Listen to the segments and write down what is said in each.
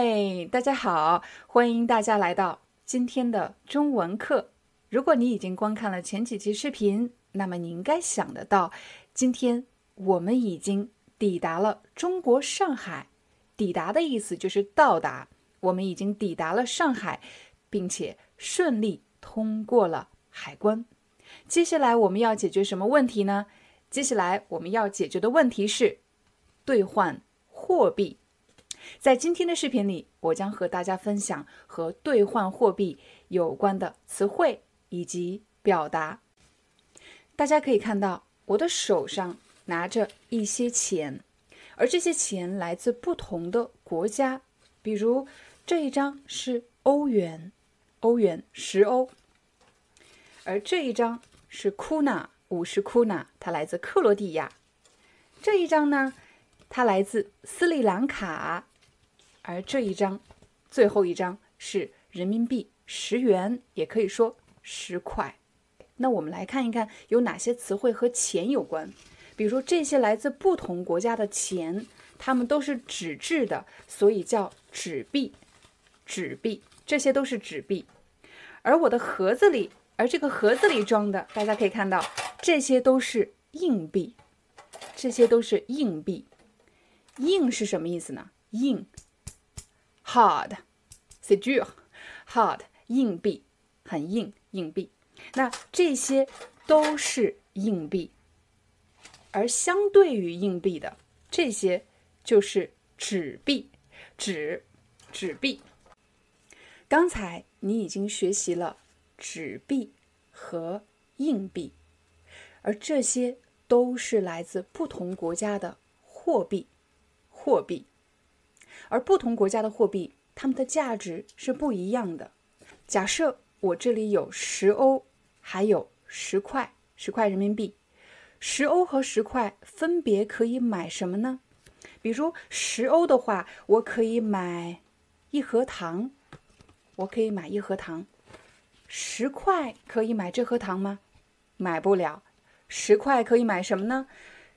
嗨，大家好，欢迎大家来到今天的中文课。如果你已经观看了前几期视频，那么你应该想得到，今天我们已经抵达了中国上海。抵达的意思就是到达，我们已经抵达了上海，并且顺利通过了海关。接下来我们要解决什么问题呢？接下来我们要解决的问题是兑换货币。在今天的视频里，我将和大家分享和兑换货币有关的词汇以及表达。大家可以看到，我的手上拿着一些钱，而这些钱来自不同的国家。比如这一张是欧元，欧元十欧；而这一张是库纳，五十库纳，它来自克罗地亚。这一张呢，它来自斯里兰卡。而这一张，最后一张是人民币十元，也可以说十块。那我们来看一看有哪些词汇和钱有关。比如说这些来自不同国家的钱，它们都是纸质的，所以叫纸币。纸币，这些都是纸币。而我的盒子里，而这个盒子里装的，大家可以看到，这些都是硬币。这些都是硬币。硬是什么意思呢？硬。hard，是 dur，hard 硬币，很硬，硬币。那这些都是硬币，而相对于硬币的这些就是纸币，纸，纸币。刚才你已经学习了纸币和硬币，而这些都是来自不同国家的货币，货币。而不同国家的货币，它们的价值是不一样的。假设我这里有十欧，还有十块，十块人民币。十欧和十块分别可以买什么呢？比如十欧的话，我可以买一盒糖，我可以买一盒糖。十块可以买这盒糖吗？买不了。十块可以买什么呢？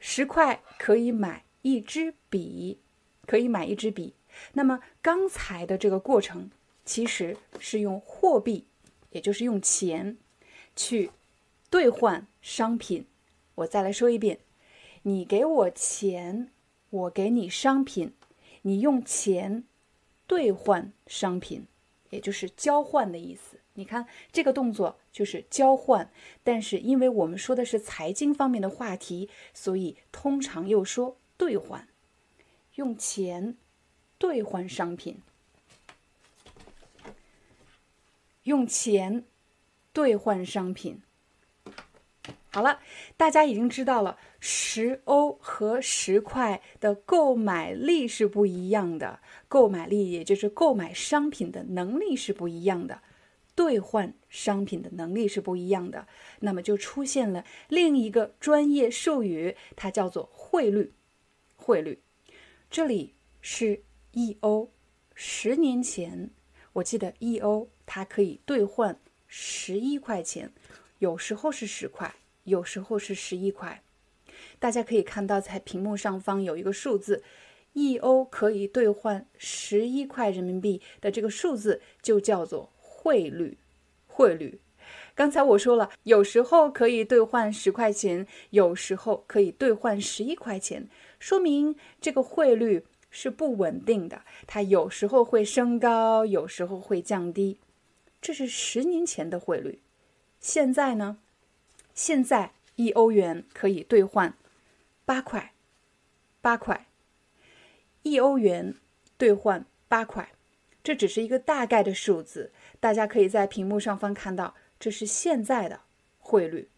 十块可以买一支笔。可以买一支笔。那么刚才的这个过程其实是用货币，也就是用钱去兑换商品。我再来说一遍：你给我钱，我给你商品，你用钱兑换商品，也就是交换的意思。你看这个动作就是交换，但是因为我们说的是财经方面的话题，所以通常又说兑换。用钱兑换商品，用钱兑换商品。好了，大家已经知道了，十欧和十块的购买力是不一样的，购买力也就是购买商品的能力是不一样的，兑换商品的能力是不一样的。那么就出现了另一个专业术语，它叫做汇率，汇率。这里是一欧，十年前，我记得一欧它可以兑换十一块钱，有时候是十块，有时候是十一块。大家可以看到，在屏幕上方有一个数字，一欧可以兑换十一块人民币的这个数字就叫做汇率，汇率。刚才我说了，有时候可以兑换十块钱，有时候可以兑换十一块钱。说明这个汇率是不稳定的，它有时候会升高，有时候会降低。这是十年前的汇率，现在呢？现在一欧元可以兑换八块，八块，一欧元兑换八块，这只是一个大概的数字，大家可以在屏幕上方看到这是现在的汇率。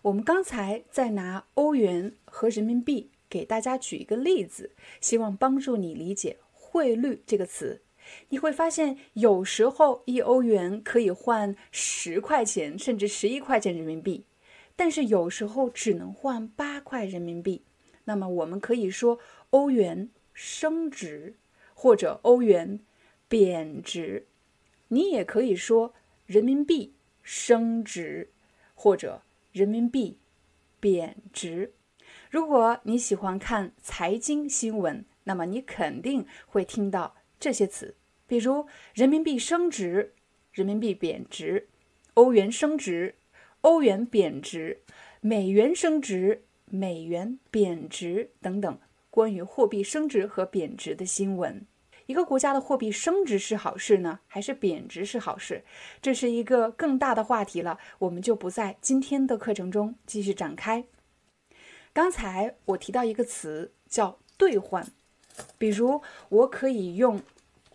我们刚才在拿欧元和人民币给大家举一个例子，希望帮助你理解“汇率”这个词。你会发现，有时候一欧元可以换十块钱，甚至十一块钱人民币，但是有时候只能换八块人民币。那么我们可以说欧元升值，或者欧元贬值。你也可以说人民币升值，或者。人民币贬值。如果你喜欢看财经新闻，那么你肯定会听到这些词，比如人民币升值、人民币贬值、欧元升值、欧元贬值、美元升值、美元贬值等等关于货币升值和贬值的新闻。一个国家的货币升值是好事呢，还是贬值是好事？这是一个更大的话题了，我们就不在今天的课程中继续展开。刚才我提到一个词叫兑换，比如我可以用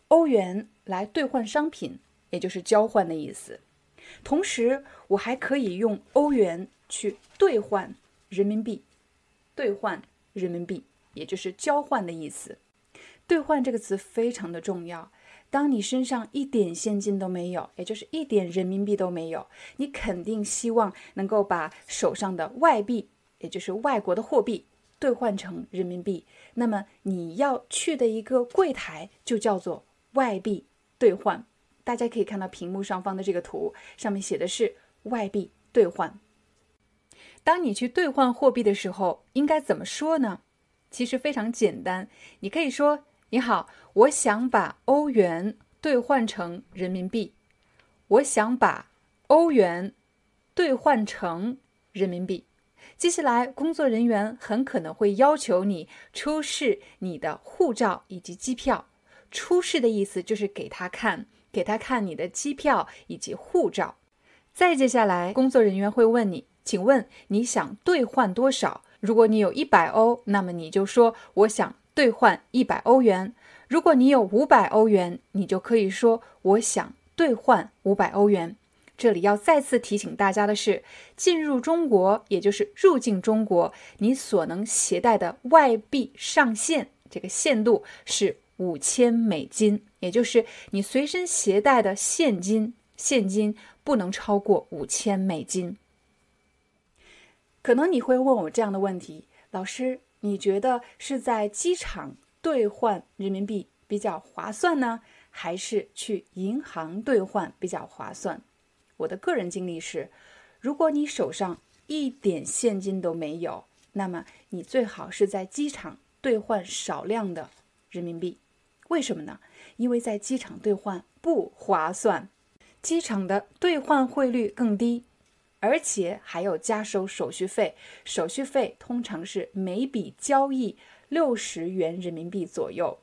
欧元来兑换商品，也就是交换的意思。同时，我还可以用欧元去兑换人民币，兑换人民币，也就是交换的意思。兑换这个词非常的重要。当你身上一点现金都没有，也就是一点人民币都没有，你肯定希望能够把手上的外币，也就是外国的货币，兑换成人民币。那么你要去的一个柜台就叫做外币兑换。大家可以看到屏幕上方的这个图，上面写的是外币兑换。当你去兑换货币的时候，应该怎么说呢？其实非常简单，你可以说。你好，我想把欧元兑换成人民币。我想把欧元兑换成人民币。接下来，工作人员很可能会要求你出示你的护照以及机票。出示的意思就是给他看，给他看你的机票以及护照。再接下来，工作人员会问你，请问你想兑换多少？如果你有一百欧，那么你就说我想。兑换一百欧元。如果你有五百欧元，你就可以说我想兑换五百欧元。这里要再次提醒大家的是，进入中国，也就是入境中国，你所能携带的外币上限，这个限度是五千美金，也就是你随身携带的现金，现金不能超过五千美金。可能你会问我这样的问题，老师。你觉得是在机场兑换人民币比较划算呢，还是去银行兑换比较划算？我的个人经历是，如果你手上一点现金都没有，那么你最好是在机场兑换少量的人民币。为什么呢？因为在机场兑换不划算，机场的兑换汇率更低。而且还要加收手续费，手续费通常是每笔交易六十元人民币左右。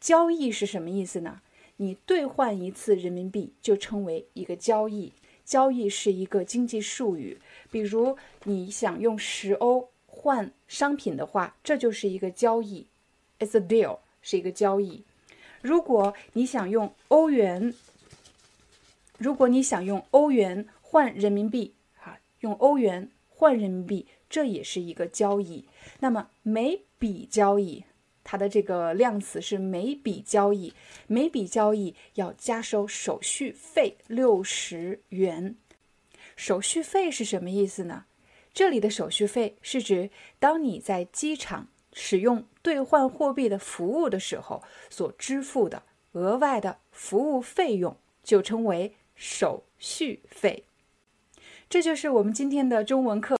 交易是什么意思呢？你兑换一次人民币就称为一个交易。交易是一个经济术语，比如你想用十欧换商品的话，这就是一个交易，It's a deal，是一个交易。如果你想用欧元，如果你想用欧元。换人民币，哈，用欧元换人民币，这也是一个交易。那么每笔交易，它的这个量词是每笔交易，每笔交易要加收手续费六十元。手续费是什么意思呢？这里的手续费是指当你在机场使用兑换货币的服务的时候所支付的额外的服务费用，就称为手续费。这就是我们今天的中文课。